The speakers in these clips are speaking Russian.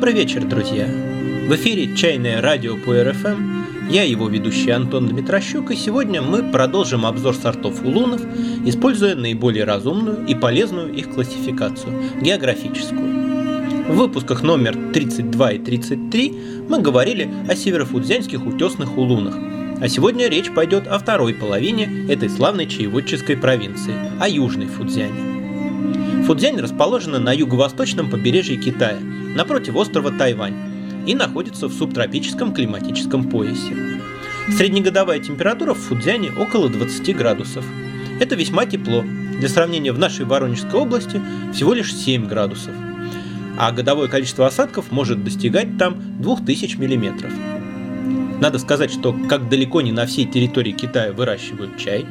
Добрый вечер, друзья! В эфире «Чайное радио» по РФМ. Я его ведущий Антон Дмитрощук, и сегодня мы продолжим обзор сортов улунов, используя наиболее разумную и полезную их классификацию – географическую. В выпусках номер 32 и 33 мы говорили о северофудзянских утесных улунах, а сегодня речь пойдет о второй половине этой славной чаеводческой провинции – о Южной Фудзяне. Фудзянь расположена на юго-восточном побережье Китая, напротив острова Тайвань, и находится в субтропическом климатическом поясе. Среднегодовая температура в Фудзяне около 20 градусов. Это весьма тепло. Для сравнения, в нашей Воронежской области всего лишь 7 градусов. А годовое количество осадков может достигать там 2000 миллиметров. Надо сказать, что как далеко не на всей территории Китая выращивают чай,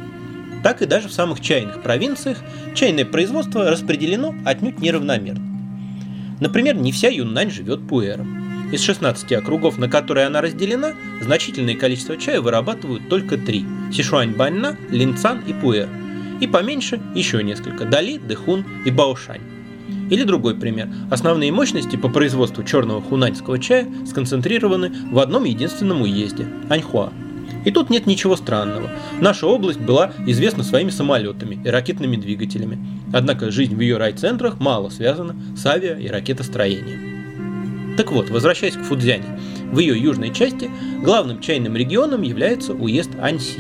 так и даже в самых чайных провинциях чайное производство распределено отнюдь неравномерно. Например, не вся Юннань живет пуэром. Из 16 округов, на которые она разделена, значительное количество чая вырабатывают только три – Сишуань-Баньна, Линцан и Пуэр. И поменьше еще несколько – Дали, Дэхун и Баошань. Или другой пример. Основные мощности по производству черного хунаньского чая сконцентрированы в одном единственном уезде – Аньхуа. И тут нет ничего странного. Наша область была известна своими самолетами и ракетными двигателями. Однако жизнь в ее райцентрах мало связана с авиа- и ракетостроением. Так вот, возвращаясь к Фудзяне, в ее южной части главным чайным регионом является уезд Анси.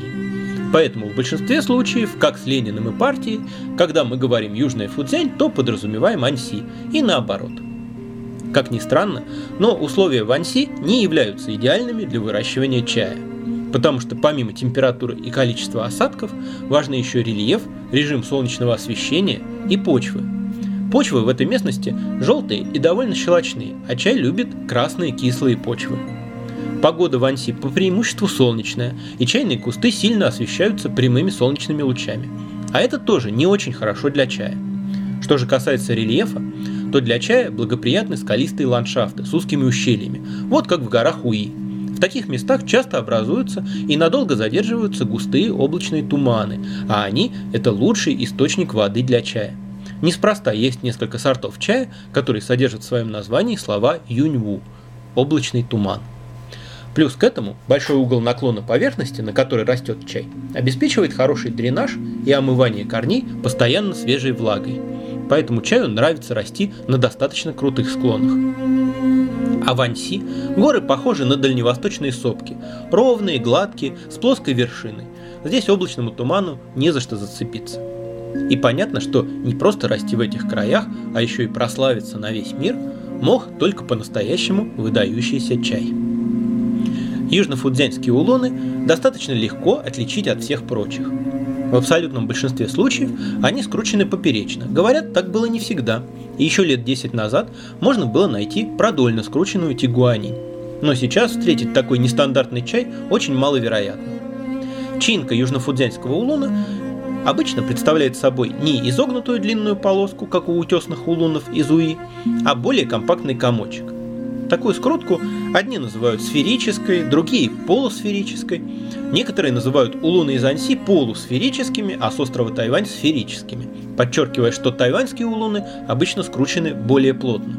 Поэтому в большинстве случаев, как с Лениным и партией, когда мы говорим Южная Фудзянь, то подразумеваем Анси, и наоборот. Как ни странно, но условия в Анси не являются идеальными для выращивания чая. Потому что помимо температуры и количества осадков, важны еще рельеф, режим солнечного освещения и почвы, Почвы в этой местности желтые и довольно щелочные, а чай любит красные кислые почвы. Погода в Анси по преимуществу солнечная, и чайные кусты сильно освещаются прямыми солнечными лучами. А это тоже не очень хорошо для чая. Что же касается рельефа, то для чая благоприятны скалистые ландшафты с узкими ущельями, вот как в горах Уи. В таких местах часто образуются и надолго задерживаются густые облачные туманы, а они – это лучший источник воды для чая. Неспроста есть несколько сортов чая, которые содержат в своем названии слова юньву – облачный туман. Плюс к этому большой угол наклона поверхности, на которой растет чай, обеспечивает хороший дренаж и омывание корней постоянно свежей влагой. Поэтому чаю нравится расти на достаточно крутых склонах. А в Анси горы похожи на дальневосточные сопки, ровные, гладкие, с плоской вершиной. Здесь облачному туману не за что зацепиться. И понятно, что не просто расти в этих краях, а еще и прославиться на весь мир мог только по-настоящему выдающийся чай. Южно-фудзянские улоны достаточно легко отличить от всех прочих. В абсолютном большинстве случаев они скручены поперечно. Говорят, так было не всегда. И еще лет 10 назад можно было найти продольно скрученную тигуанинь. Но сейчас встретить такой нестандартный чай очень маловероятно. Чинка южно-фудзянского улуна обычно представляет собой не изогнутую длинную полоску, как у утесных улунов из Уи, а более компактный комочек. Такую скрутку одни называют сферической, другие полусферической. Некоторые называют улуны из Анси полусферическими, а с острова Тайвань сферическими, подчеркивая, что тайваньские улуны обычно скручены более плотно.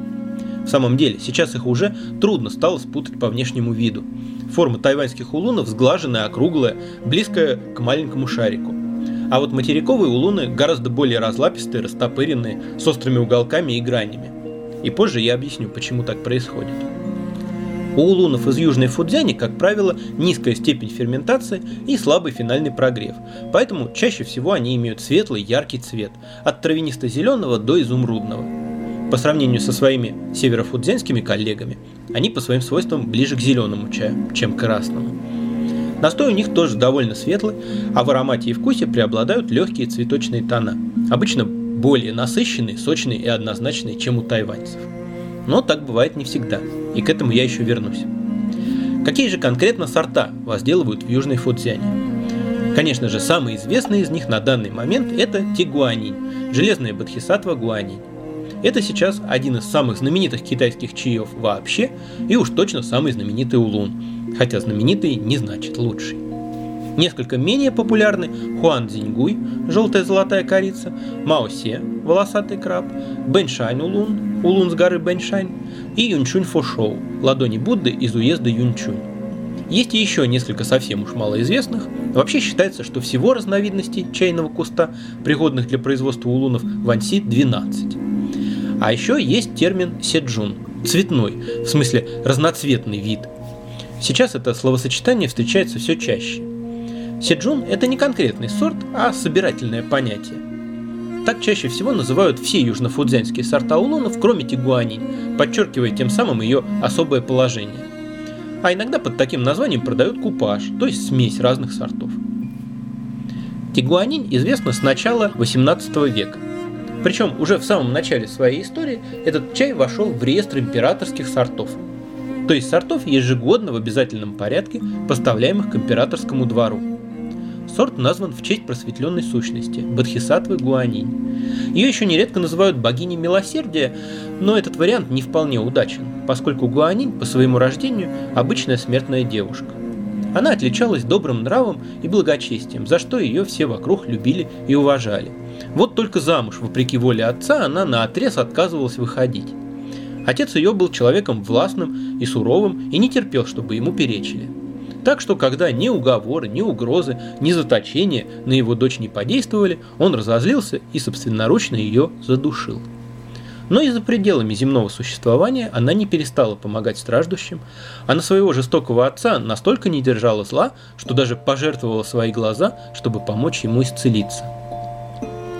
В самом деле, сейчас их уже трудно стало спутать по внешнему виду. Форма тайваньских улунов сглаженная, округлая, близкая к маленькому шарику. А вот материковые улуны гораздо более разлапистые, растопыренные, с острыми уголками и гранями. И позже я объясню, почему так происходит. У улунов из Южной Фудзяни, как правило, низкая степень ферментации и слабый финальный прогрев, поэтому чаще всего они имеют светлый, яркий цвет, от травянисто-зеленого до изумрудного. По сравнению со своими северофудзянскими коллегами, они по своим свойствам ближе к зеленому чаю, чем к красному. Настой у них тоже довольно светлый, а в аромате и вкусе преобладают легкие цветочные тона, обычно более насыщенные, сочные и однозначные, чем у тайваньцев. Но так бывает не всегда, и к этому я еще вернусь. Какие же конкретно сорта возделывают в Южной Фудзяне? Конечно же, самый известный из них на данный момент это тигуанинь, железная бодхисаттва гуанинь. Это сейчас один из самых знаменитых китайских чаев вообще, и уж точно самый знаменитый улун, хотя знаменитый не значит лучший. Несколько менее популярны Хуан Цзиньгуй, желтая золотая корица, Маосе, волосатый краб, Бэншань Улун, улун с горы Бэньшань, и Юнчунь Фошоу, ладони Будды из уезда Юнчунь. Есть и еще несколько совсем уж малоизвестных. Вообще считается, что всего разновидностей чайного куста, пригодных для производства улунов, в Анси 12. А еще есть термин седжун – цветной, в смысле разноцветный вид. Сейчас это словосочетание встречается все чаще. Седжун – это не конкретный сорт, а собирательное понятие. Так чаще всего называют все южнофудзянские сорта улунов, кроме тигуанинь, подчеркивая тем самым ее особое положение а иногда под таким названием продают купаж, то есть смесь разных сортов. Тигуанин известна с начала 18 века. Причем уже в самом начале своей истории этот чай вошел в реестр императорских сортов, то есть сортов ежегодно в обязательном порядке, поставляемых к императорскому двору. Сорт назван в честь просветленной сущности – Бодхисаттвы Гуанинь. Ее еще нередко называют богиней милосердия, но этот вариант не вполне удачен, поскольку Гуанинь по своему рождению обычная смертная девушка. Она отличалась добрым нравом и благочестием, за что ее все вокруг любили и уважали. Вот только замуж, вопреки воле отца, она на отрез отказывалась выходить. Отец ее был человеком властным и суровым и не терпел, чтобы ему перечили. Так что, когда ни уговоры, ни угрозы, ни заточения на его дочь не подействовали, он разозлился и собственноручно ее задушил. Но и за пределами земного существования она не перестала помогать страждущим, а на своего жестокого отца настолько не держала зла, что даже пожертвовала свои глаза, чтобы помочь ему исцелиться.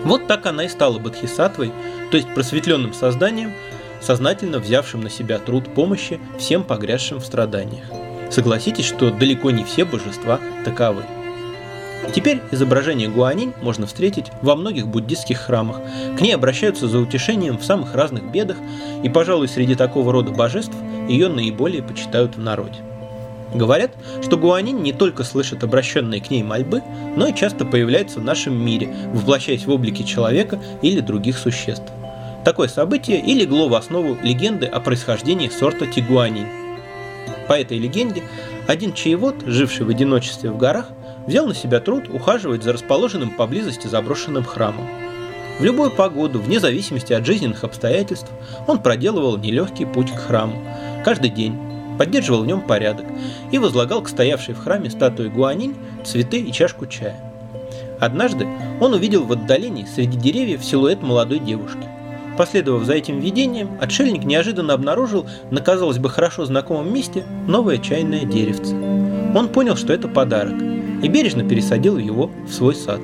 Вот так она и стала Бодхисаттвой, то есть просветленным созданием, сознательно взявшим на себя труд помощи всем погрязшим в страданиях. Согласитесь, что далеко не все божества таковы. Теперь изображение Гуанинь можно встретить во многих буддистских храмах. К ней обращаются за утешением в самых разных бедах, и, пожалуй, среди такого рода божеств ее наиболее почитают в народе. Говорят, что Гуанинь не только слышит обращенные к ней мольбы, но и часто появляется в нашем мире, воплощаясь в облике человека или других существ. Такое событие и легло в основу легенды о происхождении сорта Тигуанинь. По этой легенде, один чаевод, живший в одиночестве в горах, взял на себя труд ухаживать за расположенным поблизости заброшенным храмом. В любую погоду, вне зависимости от жизненных обстоятельств, он проделывал нелегкий путь к храму. Каждый день поддерживал в нем порядок и возлагал к стоявшей в храме статуе Гуанинь цветы и чашку чая. Однажды он увидел в отдалении среди деревьев силуэт молодой девушки. Последовав за этим видением, отшельник неожиданно обнаружил на, казалось бы, хорошо знакомом месте новое чайное деревце. Он понял, что это подарок, и бережно пересадил его в свой сад.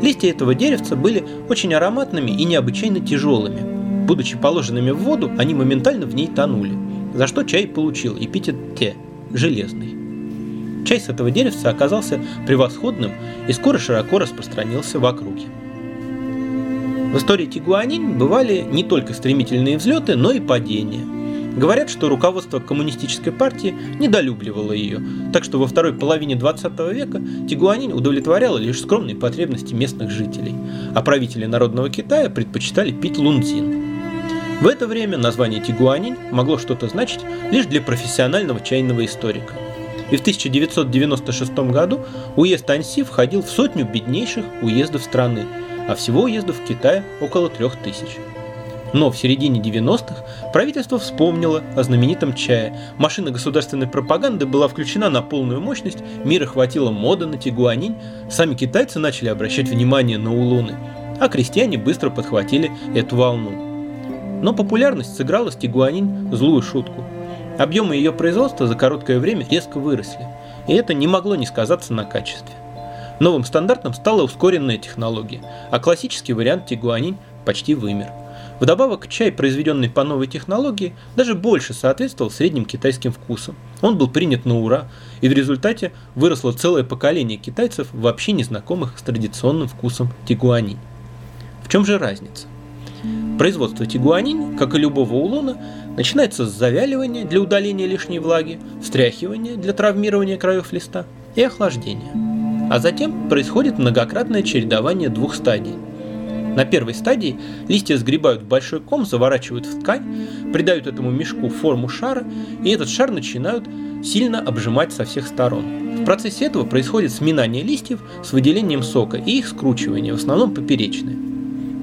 Листья этого деревца были очень ароматными и необычайно тяжелыми. Будучи положенными в воду, они моментально в ней тонули, за что чай получил эпитет «те» – «железный». Чай с этого деревца оказался превосходным и скоро широко распространился в округе. В истории Тигуанин бывали не только стремительные взлеты, но и падения. Говорят, что руководство коммунистической партии недолюбливало ее, так что во второй половине 20 века Тигуанин удовлетворяла лишь скромные потребности местных жителей, а правители народного Китая предпочитали пить лунзин. В это время название Тигуанин могло что-то значить лишь для профессионального чайного историка. И в 1996 году уезд Анси входил в сотню беднейших уездов страны – а всего уездов в Китае около трех тысяч. Но в середине 90-х правительство вспомнило о знаменитом чае. Машина государственной пропаганды была включена на полную мощность, мира хватило мода на тигуанинь, сами китайцы начали обращать внимание на улуны, а крестьяне быстро подхватили эту волну. Но популярность сыграла с тигуанинь злую шутку. Объемы ее производства за короткое время резко выросли, и это не могло не сказаться на качестве. Новым стандартом стала ускоренная технология, а классический вариант тигуанин почти вымер. Вдобавок, чай, произведенный по новой технологии, даже больше соответствовал средним китайским вкусам. Он был принят на ура, и в результате выросло целое поколение китайцев, вообще незнакомых с традиционным вкусом тигуанин. В чем же разница? Производство тигуанин, как и любого улона, начинается с завяливания для удаления лишней влаги, встряхивания для травмирования краев листа и охлаждения. А затем происходит многократное чередование двух стадий. На первой стадии листья сгребают в большой ком, заворачивают в ткань, придают этому мешку форму шара, и этот шар начинают сильно обжимать со всех сторон. В процессе этого происходит сминание листьев с выделением сока и их скручивание, в основном поперечное.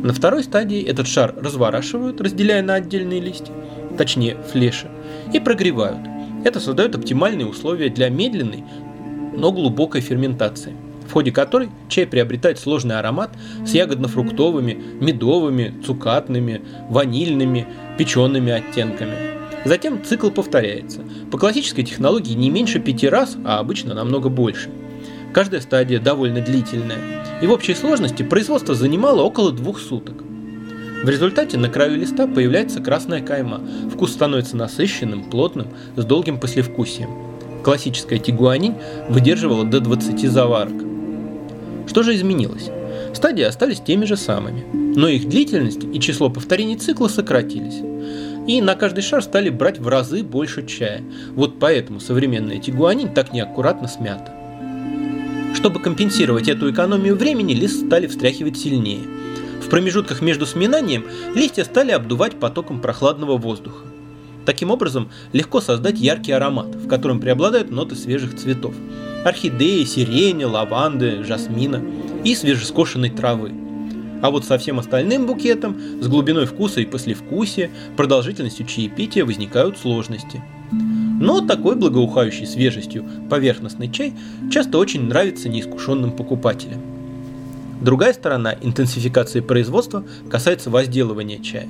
На второй стадии этот шар разворачивают, разделяя на отдельные листья, точнее флеши, и прогревают. Это создает оптимальные условия для медленной, но глубокой ферментации, в ходе которой чай приобретает сложный аромат с ягодно-фруктовыми, медовыми, цукатными, ванильными, печеными оттенками. Затем цикл повторяется. По классической технологии не меньше пяти раз, а обычно намного больше. Каждая стадия довольно длительная, и в общей сложности производство занимало около двух суток. В результате на краю листа появляется красная кайма, вкус становится насыщенным, плотным, с долгим послевкусием. Классическая тигуанинь выдерживала до 20 заварок. Что же изменилось? Стадии остались теми же самыми, но их длительность и число повторений цикла сократились. И на каждый шар стали брать в разы больше чая. Вот поэтому современная тигуанинь так неаккуратно смята. Чтобы компенсировать эту экономию времени, лист стали встряхивать сильнее – в промежутках между сминанием листья стали обдувать потоком прохладного воздуха. Таким образом, легко создать яркий аромат, в котором преобладают ноты свежих цветов – орхидеи, сирени, лаванды, жасмина и свежескошенной травы. А вот со всем остальным букетом, с глубиной вкуса и послевкусия, продолжительностью чаепития возникают сложности. Но такой благоухающий свежестью поверхностный чай часто очень нравится неискушенным покупателям. Другая сторона интенсификации производства касается возделывания чая.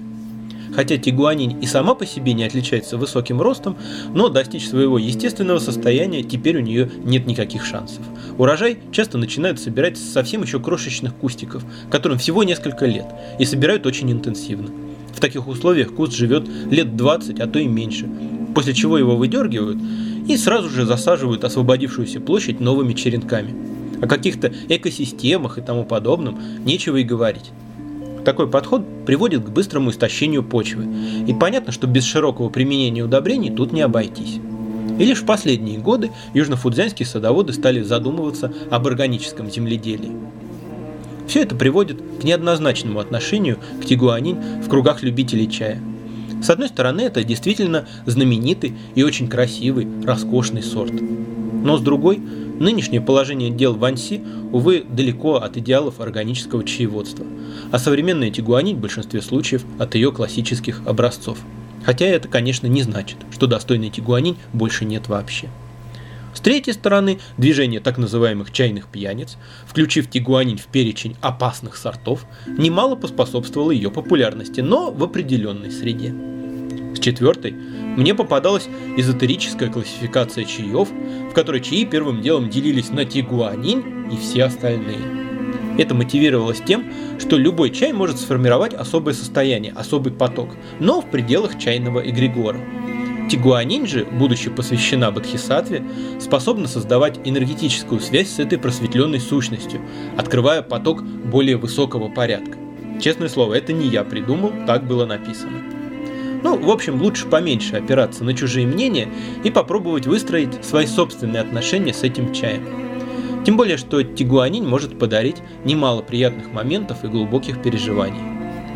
Хотя тигуанин и сама по себе не отличается высоким ростом, но достичь своего естественного состояния теперь у нее нет никаких шансов. Урожай часто начинают собирать с совсем еще крошечных кустиков, которым всего несколько лет, и собирают очень интенсивно. В таких условиях куст живет лет 20, а то и меньше, после чего его выдергивают и сразу же засаживают освободившуюся площадь новыми черенками – о каких-то экосистемах и тому подобном нечего и говорить. Такой подход приводит к быстрому истощению почвы, и понятно, что без широкого применения удобрений тут не обойтись. И лишь в последние годы южнофудзянские садоводы стали задумываться об органическом земледелии. Все это приводит к неоднозначному отношению к тигуанин в кругах любителей чая. С одной стороны, это действительно знаменитый и очень красивый, роскошный сорт. Но с другой, Нынешнее положение дел в Анси, увы, далеко от идеалов органического чаеводства, а современная тигуанить в большинстве случаев от ее классических образцов. Хотя это, конечно, не значит, что достойной тигуанинь больше нет вообще. С третьей стороны, движение так называемых чайных пьяниц, включив тигуанинь в перечень опасных сортов, немало поспособствовало ее популярности, но в определенной среде. С четвертой мне попадалась эзотерическая классификация чаев, в которой чаи первым делом делились на тигуанин и все остальные. Это мотивировалось тем, что любой чай может сформировать особое состояние, особый поток, но в пределах чайного эгрегора. Тигуанин же, будучи посвящена Бодхисаттве, способна создавать энергетическую связь с этой просветленной сущностью, открывая поток более высокого порядка. Честное слово, это не я придумал, так было написано. Ну, в общем, лучше поменьше опираться на чужие мнения и попробовать выстроить свои собственные отношения с этим чаем. Тем более, что тигуанин может подарить немало приятных моментов и глубоких переживаний.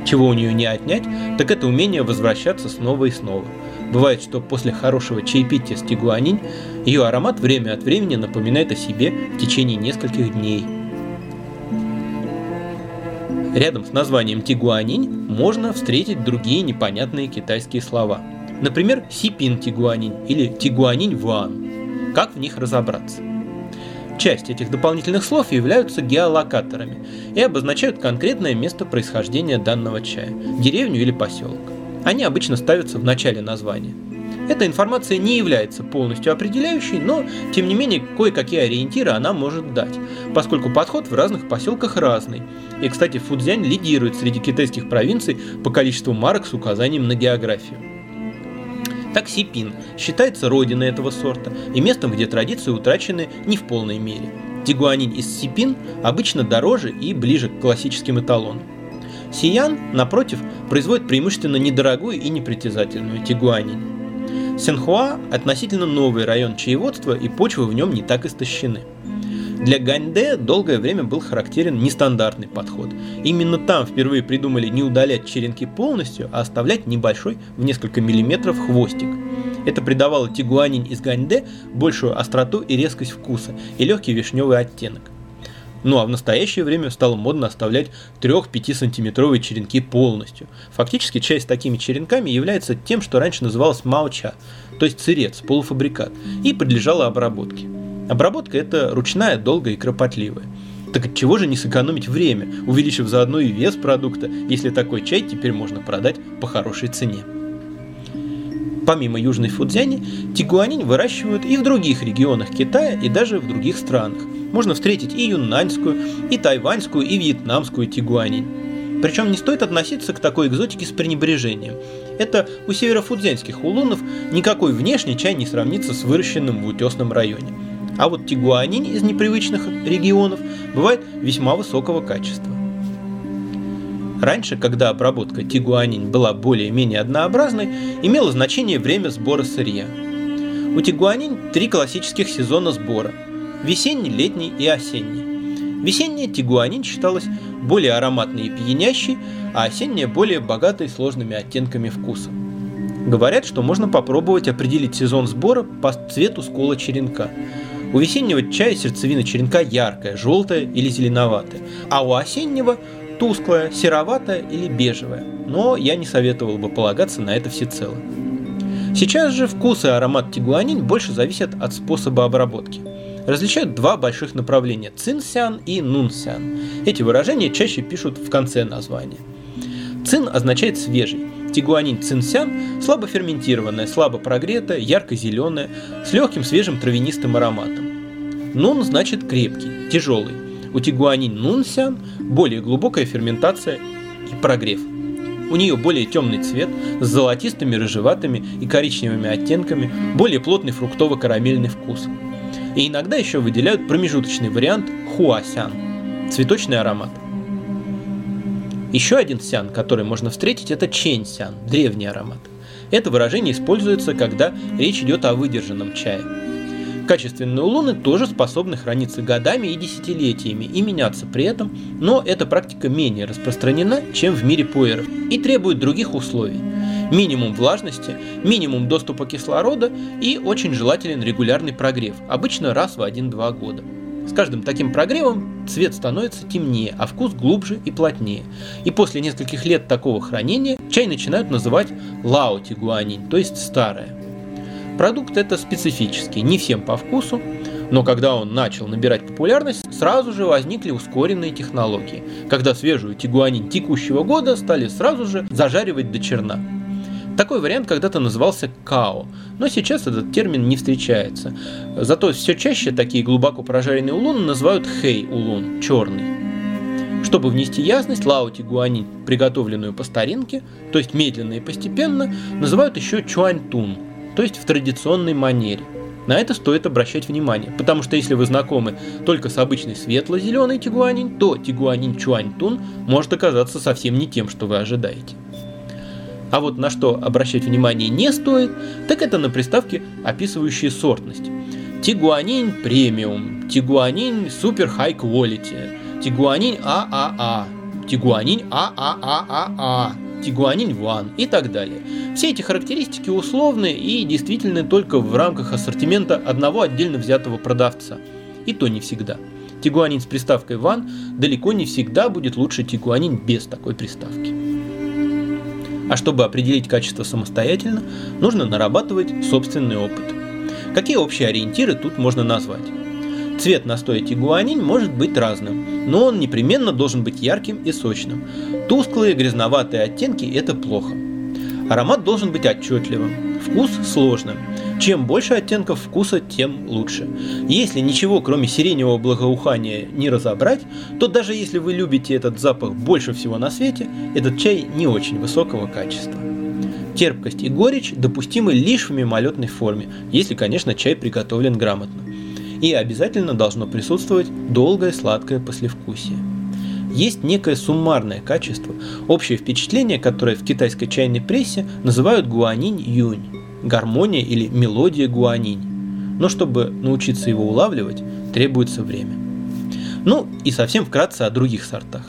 Чего у нее не отнять, так это умение возвращаться снова и снова. Бывает, что после хорошего чаепития с тигуанин ее аромат время от времени напоминает о себе в течение нескольких дней – Рядом с названием тигуанинь можно встретить другие непонятные китайские слова. Например, сипин тигуанинь или тигуанинь ван. Как в них разобраться? Часть этих дополнительных слов являются геолокаторами и обозначают конкретное место происхождения данного чая – деревню или поселок. Они обычно ставятся в начале названия – эта информация не является полностью определяющей, но, тем не менее, кое-какие ориентиры она может дать, поскольку подход в разных поселках разный. И, кстати, Фудзянь лидирует среди китайских провинций по количеству марок с указанием на географию. Так Сипин считается родиной этого сорта и местом, где традиции утрачены не в полной мере. Тигуанин из Сипин обычно дороже и ближе к классическим эталонам. Сиян, напротив, производит преимущественно недорогую и непритязательную тигуанин. Сенхуа – относительно новый район чаеводства, и почвы в нем не так истощены. Для Ганьде долгое время был характерен нестандартный подход. Именно там впервые придумали не удалять черенки полностью, а оставлять небольшой в несколько миллиметров хвостик. Это придавало тигуанин из Ганьде большую остроту и резкость вкуса и легкий вишневый оттенок. Ну а в настоящее время стало модно оставлять 3-5 сантиметровые черенки полностью. Фактически чай с такими черенками является тем, что раньше называлось мауча, то есть сырец, полуфабрикат, и подлежало обработке. Обработка это ручная, долгая и кропотливая. Так от чего же не сэкономить время, увеличив заодно и вес продукта, если такой чай теперь можно продать по хорошей цене? Помимо Южной Фудзяни, тигуанин выращивают и в других регионах Китая и даже в других странах. Можно встретить и юннаньскую, и тайваньскую, и вьетнамскую тигуанин. Причем не стоит относиться к такой экзотике с пренебрежением. Это у северофудзянских улунов никакой внешний чай не сравнится с выращенным в утесном районе. А вот тигуанин из непривычных регионов бывает весьма высокого качества. Раньше, когда обработка тигуанин была более-менее однообразной, имело значение время сбора сырья. У тигуанин три классических сезона сбора – весенний, летний и осенний. Весенняя тигуанин считалась более ароматной и пьянящей, а осенняя более богатой сложными оттенками вкуса. Говорят, что можно попробовать определить сезон сбора по цвету скола черенка. У весеннего чая сердцевина черенка яркая, желтая или зеленоватая, а у осеннего тусклая, сероватая или бежевая, но я не советовал бы полагаться на это всецело. Сейчас же вкус и аромат тигуанин больше зависят от способа обработки. Различают два больших направления – цинсян и нунсян. Эти выражения чаще пишут в конце названия. Цин означает свежий, Тигуанин цинсян слабо ферментированная, слабо прогретая, ярко-зеленая, с легким свежим травянистым ароматом. Нун значит крепкий, тяжелый, у тигуанин нунсян более глубокая ферментация и прогрев. У нее более темный цвет с золотистыми, рыжеватыми и коричневыми оттенками, более плотный фруктово-карамельный вкус. И иногда еще выделяют промежуточный вариант хуасян – цветочный аромат. Еще один сян, который можно встретить, это чэнь-сян – древний аромат. Это выражение используется, когда речь идет о выдержанном чае – Качественные улуны тоже способны храниться годами и десятилетиями и меняться при этом, но эта практика менее распространена, чем в мире пуэров и требует других условий. Минимум влажности, минимум доступа кислорода и очень желателен регулярный прогрев, обычно раз в 1-2 года. С каждым таким прогревом цвет становится темнее, а вкус глубже и плотнее. И после нескольких лет такого хранения чай начинают называть лао тигуанин, то есть старое. Продукт это специфический, не всем по вкусу, но когда он начал набирать популярность, сразу же возникли ускоренные технологии, когда свежую тигуанин текущего года стали сразу же зажаривать до черна. Такой вариант когда-то назывался као, но сейчас этот термин не встречается. Зато все чаще такие глубоко прожаренные улуны называют хей улун, черный. Чтобы внести ясность, лао тигуанин, приготовленную по старинке, то есть медленно и постепенно, называют еще чуаньтун, то есть в традиционной манере. На это стоит обращать внимание, потому что если вы знакомы только с обычной светло-зеленой тигуанин, то тигуанин чуаньтун может оказаться совсем не тем, что вы ожидаете. А вот на что обращать внимание не стоит, так это на приставки, описывающие сортность. Тигуанин премиум, тигуанин супер хай quality, тигуанин ААА, тигуанин ААААА, тигуанин ван и так далее. Все эти характеристики условны и действительны только в рамках ассортимента одного отдельно взятого продавца. И то не всегда. Тигуанин с приставкой ван далеко не всегда будет лучше тигуанин без такой приставки. А чтобы определить качество самостоятельно, нужно нарабатывать собственный опыт. Какие общие ориентиры тут можно назвать? Цвет настоя тигуанин может быть разным, но он непременно должен быть ярким и сочным. Тусклые грязноватые оттенки – это плохо. Аромат должен быть отчетливым, вкус сложным. Чем больше оттенков вкуса, тем лучше. Если ничего, кроме сиреневого благоухания, не разобрать, то даже если вы любите этот запах больше всего на свете, этот чай не очень высокого качества. Терпкость и горечь допустимы лишь в мимолетной форме, если, конечно, чай приготовлен грамотно и обязательно должно присутствовать долгое сладкое послевкусие. Есть некое суммарное качество, общее впечатление, которое в китайской чайной прессе называют гуанинь-юнь, гармония или мелодия гуанинь. Но чтобы научиться его улавливать, требуется время. Ну и совсем вкратце о других сортах.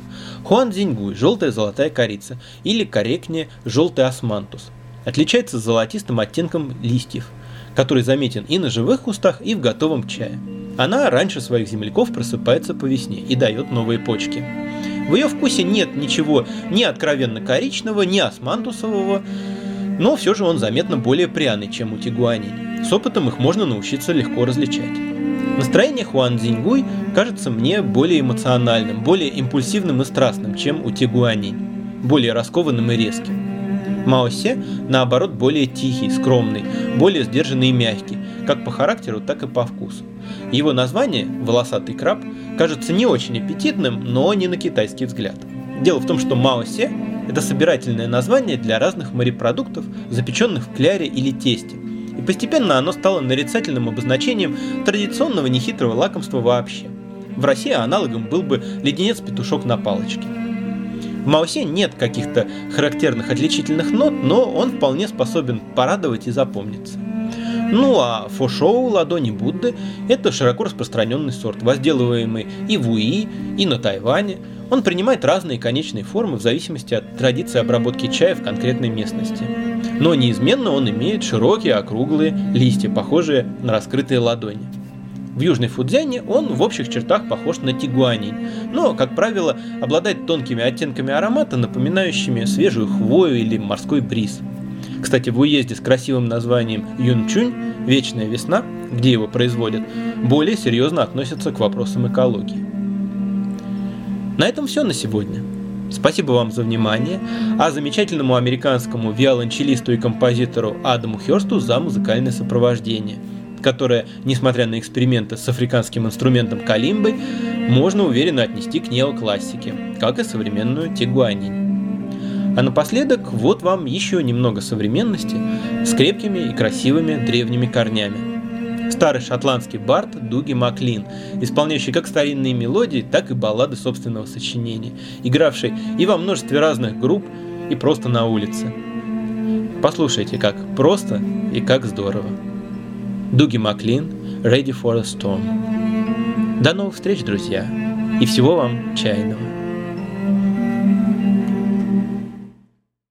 Хуан Зиньгуй – желтая золотая корица, или корректнее – желтый османтус. Отличается золотистым оттенком листьев – который заметен и на живых кустах, и в готовом чае. Она раньше своих земляков просыпается по весне и дает новые почки. В ее вкусе нет ничего ни откровенно коричного, ни османтусового, но все же он заметно более пряный, чем у тигуаней. С опытом их можно научиться легко различать. Настроение Хуан Цзиньгуй кажется мне более эмоциональным, более импульсивным и страстным, чем у тигуаней, более раскованным и резким. Маосе, наоборот, более тихий, скромный, более сдержанный и мягкий, как по характеру, так и по вкусу. Его название «волосатый краб» кажется не очень аппетитным, но не на китайский взгляд. Дело в том, что Маосе – это собирательное название для разных морепродуктов, запеченных в кляре или тесте. И постепенно оно стало нарицательным обозначением традиционного нехитрого лакомства вообще. В России аналогом был бы леденец-петушок на палочке – в Маусе нет каких-то характерных отличительных нот, но он вполне способен порадовать и запомниться. Ну а фошоу ладони Будды – это широко распространенный сорт, возделываемый и в Уи, и на Тайване. Он принимает разные конечные формы в зависимости от традиции обработки чая в конкретной местности. Но неизменно он имеет широкие округлые листья, похожие на раскрытые ладони. В Южной Фудзяне он в общих чертах похож на тигуаней, но, как правило, обладает тонкими оттенками аромата, напоминающими свежую хвою или морской бриз. Кстати, в уезде с красивым названием Юнчунь «Вечная весна», где его производят, более серьезно относятся к вопросам экологии. На этом все на сегодня. Спасибо вам за внимание, а замечательному американскому виолончелисту и композитору Адаму Хёрсту за музыкальное сопровождение – которое, несмотря на эксперименты с африканским инструментом калимбы, можно уверенно отнести к неоклассике, как и современную тигуанинь. А напоследок вот вам еще немного современности с крепкими и красивыми древними корнями. Старый шотландский бард Дуги Маклин, исполняющий как старинные мелодии, так и баллады собственного сочинения, игравший и во множестве разных групп, и просто на улице. Послушайте, как просто и как здорово. Дуги Маклин, Ready for a Storm. До новых встреч, друзья, и всего вам чайного.